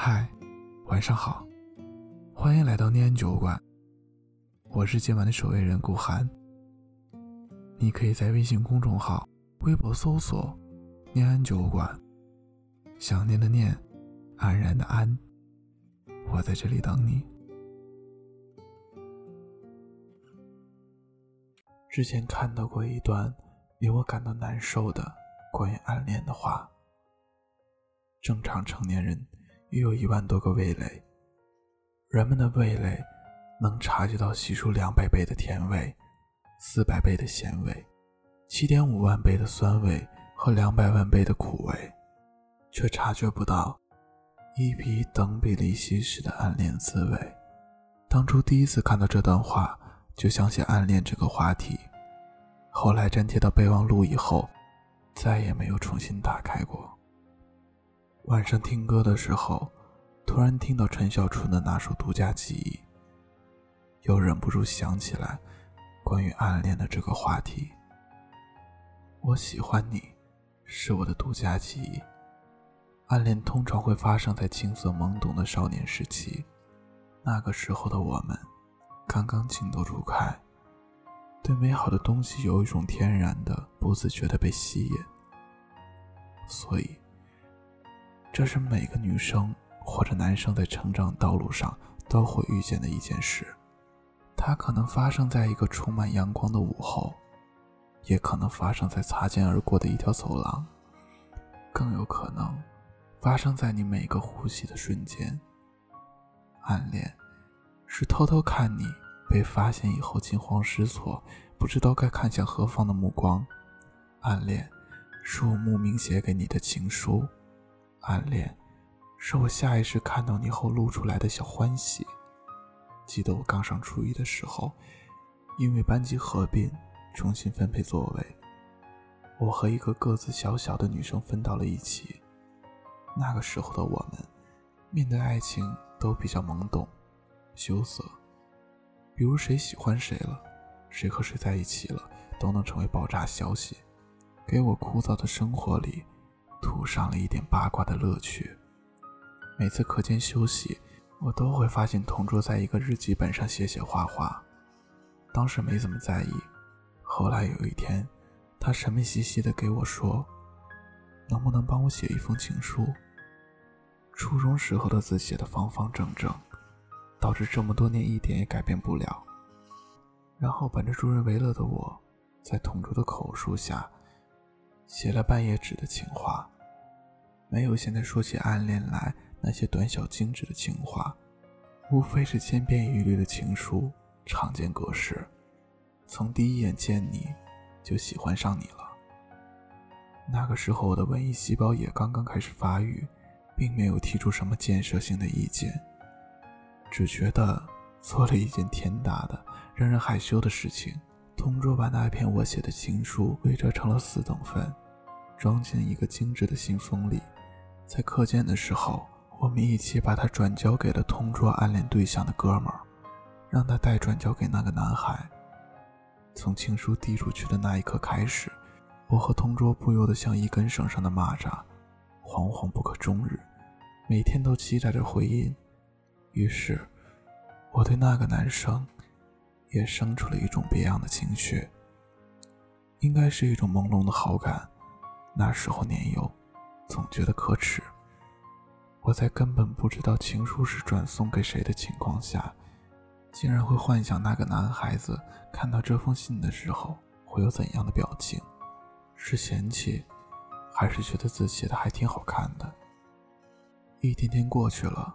嗨，晚上好，欢迎来到念安酒馆。我是今晚的守卫人顾寒。你可以在微信公众号、微博搜索“念安酒馆”，想念的念，安然的安，我在这里等你。之前看到过一段令我感到难受的关于暗恋的话。正常成年人约有一万多个味蕾，人们的味蕾能察觉到系数两百倍的甜味、四百倍的咸味、七点五万倍的酸味和两百万倍的苦味，却察觉不到一比等比例稀释的暗恋滋味。当初第一次看到这段话，就想起暗恋这个话题，后来粘贴到备忘录以后，再也没有重新打开过。晚上听歌的时候，突然听到陈小春的那首《独家记忆》，又忍不住想起来关于暗恋的这个话题。我喜欢你，是我的独家记忆。暗恋通常会发生在青涩懵懂的少年时期，那个时候的我们刚刚情窦初开，对美好的东西有一种天然的、不自觉的被吸引，所以。这是每个女生或者男生在成长道路上都会遇见的一件事，它可能发生在一个充满阳光的午后，也可能发生在擦肩而过的一条走廊，更有可能发生在你每个呼吸的瞬间。暗恋是偷偷看你被发现以后惊慌失措，不知道该看向何方的目光。暗恋是我慕名写给你的情书。暗恋，是我下意识看到你后露出来的小欢喜。记得我刚上初一的时候，因为班级合并，重新分配座位，我和一个个子小小的女生分到了一起。那个时候的我们，面对爱情都比较懵懂、羞涩。比如谁喜欢谁了，谁和谁在一起了，都能成为爆炸消息，给我枯燥的生活里。涂上了一点八卦的乐趣。每次课间休息，我都会发现同桌在一个日记本上写写画画。当时没怎么在意，后来有一天，他神秘兮兮地给我说：“能不能帮我写一封情书？”初中时候的字写得方方正正，导致这么多年一点也改变不了。然后本着助人为乐的我，在同桌的口述下。写了半页纸的情话，没有现在说起暗恋来那些短小精致的情话，无非是千篇一律的情书，常见格式。从第一眼见你，就喜欢上你了。那个时候我的文艺细胞也刚刚开始发育，并没有提出什么建设性的意见，只觉得做了一件天大的、让人害羞的事情。同桌把那篇我写的情书规折成了四等份，装进一个精致的信封里。在课间的时候，我们一起把它转交给了同桌暗恋对象的哥们儿，让他代转交给那个男孩。从情书递出去的那一刻开始，我和同桌不由得像一根绳上的蚂蚱，惶惶不可终日，每天都期待着回音。于是，我对那个男生。也生出了一种别样的情绪，应该是一种朦胧的好感。那时候年幼，总觉得可耻。我在根本不知道情书是转送给谁的情况下，竟然会幻想那个男孩子看到这封信的时候会有怎样的表情，是嫌弃，还是觉得字写的还挺好看的？一天天过去了，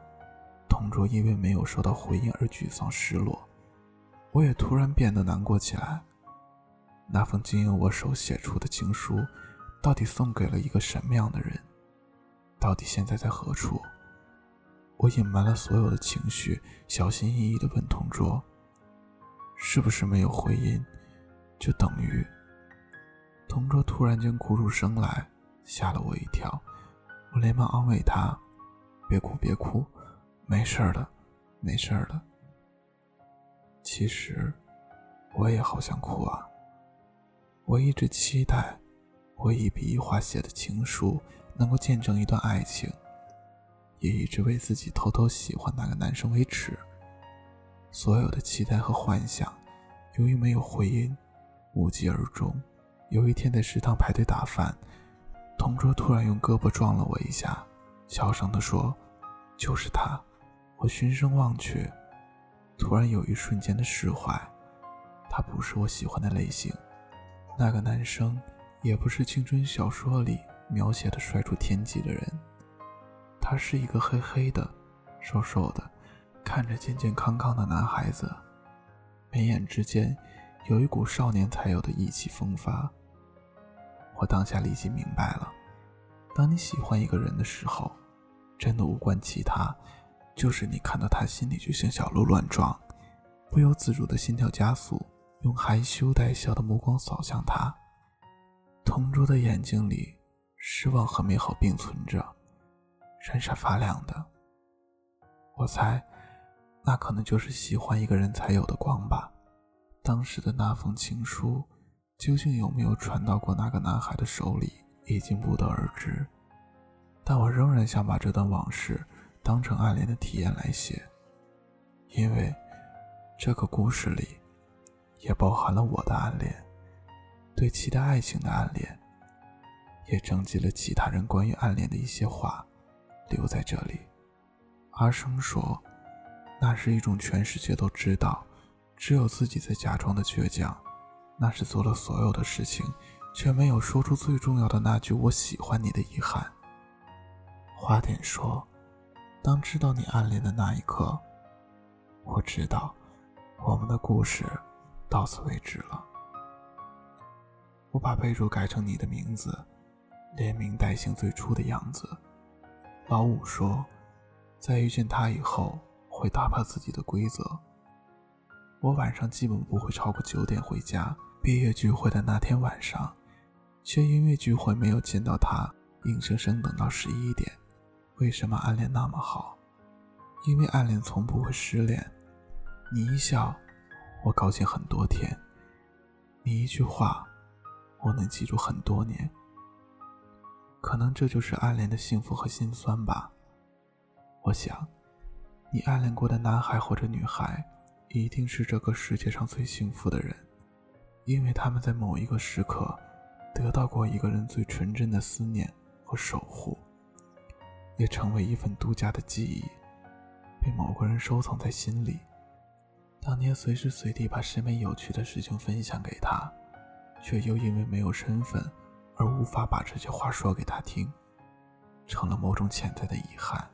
同桌因为没有收到回应而沮丧失落。我也突然变得难过起来。那封经由我手写出的情书，到底送给了一个什么样的人？到底现在在何处？我隐瞒了所有的情绪，小心翼翼地问同桌：“是不是没有回音，就等于……”同桌突然间哭出声来，吓了我一跳。我连忙安慰他：“别哭，别哭，没事的，没事的。”其实，我也好想哭啊。我一直期待，我一笔一画写的情书能够见证一段爱情，也一直为自己偷偷喜欢那个男生为耻。所有的期待和幻想，由于没有回音，无疾而终。有一天在食堂排队打饭，同桌突然用胳膊撞了我一下，小声地说：“就是他。”我循声望去，突然有一瞬间的释怀。他不是我喜欢的类型，那个男生也不是青春小说里描写的帅出天际的人。他是一个黑黑的、瘦瘦的、看着健健康康的男孩子，眉眼之间有一股少年才有的意气风发。我当下立即明白了，当你喜欢一个人的时候，真的无关其他。就是你看到他，心里就像小鹿乱撞，不由自主的心跳加速，用含羞带笑的目光扫向他。同桌的眼睛里，失望和美好并存着，闪闪发亮的。我猜，那可能就是喜欢一个人才有的光吧。当时的那封情书，究竟有没有传到过那个男孩的手里，已经不得而知。但我仍然想把这段往事。当成暗恋的体验来写，因为这个故事里也包含了我的暗恋，对期待爱情的暗恋，也征集了其他人关于暗恋的一些话，留在这里。阿生说，那是一种全世界都知道，只有自己在假装的倔强，那是做了所有的事情，却没有说出最重要的那句“我喜欢你”的遗憾。花点说。当知道你暗恋的那一刻，我知道我们的故事到此为止了。我把备注改成你的名字，连名带姓最初的样子。老五说，在遇见他以后会打破自己的规则。我晚上基本不会超过九点回家。毕业聚会的那天晚上，却因为聚会没有见到他，硬生生等到十一点。为什么暗恋那么好？因为暗恋从不会失恋。你一笑，我高兴很多天；你一句话，我能记住很多年。可能这就是暗恋的幸福和心酸吧。我想，你暗恋过的男孩或者女孩，一定是这个世界上最幸福的人，因为他们在某一个时刻，得到过一个人最纯真的思念和守护。也成为一份独家的记忆，被某个人收藏在心里。当年随时随地把身边有趣的事情分享给他，却又因为没有身份而无法把这些话说给他听，成了某种潜在的遗憾。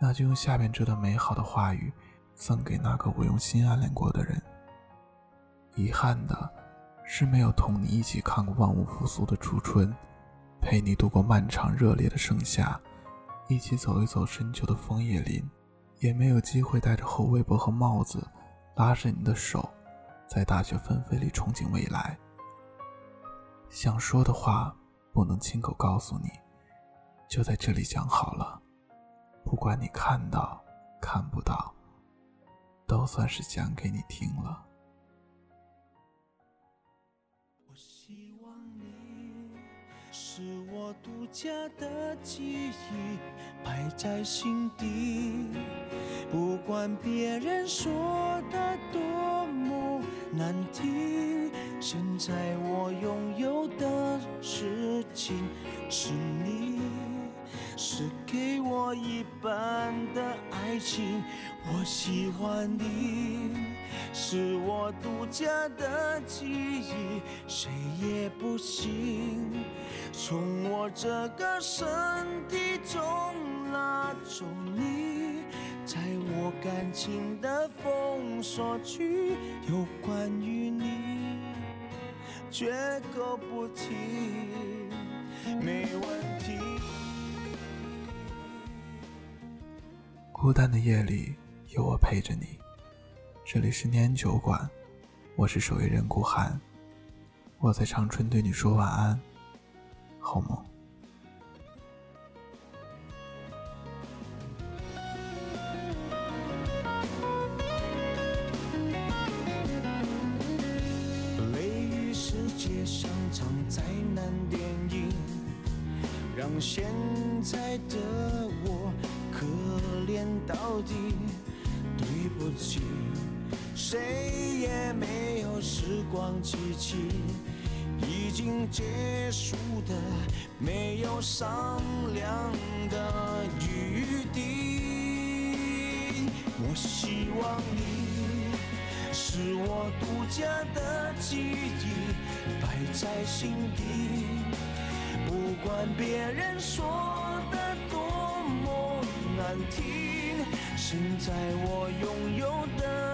那就用下面这段美好的话语，送给那个我用心暗恋过的人。遗憾的是，没有同你一起看过万物复苏的初春，陪你度过漫长热烈的盛夏。一起走一走深秋的枫叶林，也没有机会戴着厚围脖和帽子，拉着你的手，在大雪纷飞里憧憬未来。想说的话不能亲口告诉你，就在这里讲好了。不管你看到看不到，都算是讲给你听了。是我独家的记忆，摆在心底。不管别人说的多么难听，现在我拥有的事情是你，是给我一半的爱情。我喜欢你，是我独家的记忆，谁也不行。从我这个身体中拉走你，在我感情的封锁区，有关于你，绝口不提，没问题。孤单的夜里，有我陪着你。这里是年酒馆，我是守夜人顾寒，我在长春对你说晚安。好梦。雷雨世界上场灾难电影，让现在的我。可怜到底。对不起，谁也没有时光机器，已经结束的没有商量的余地。我希望你是我独家的记忆，摆在心底，不管别人说的多么难听。现在我拥有的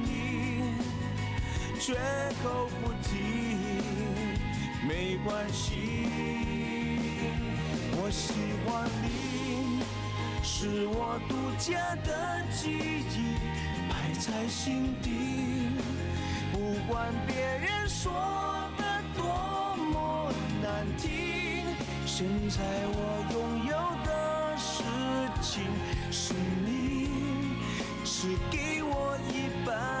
绝口不提，没关系。我喜欢你，是我独家的记忆，摆在心底。不管别人说的多么难听，现在我拥有的事情是你，是给我一半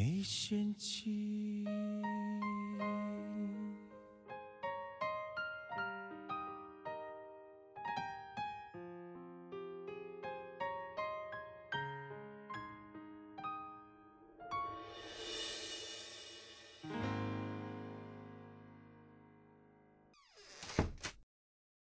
没嫌弃。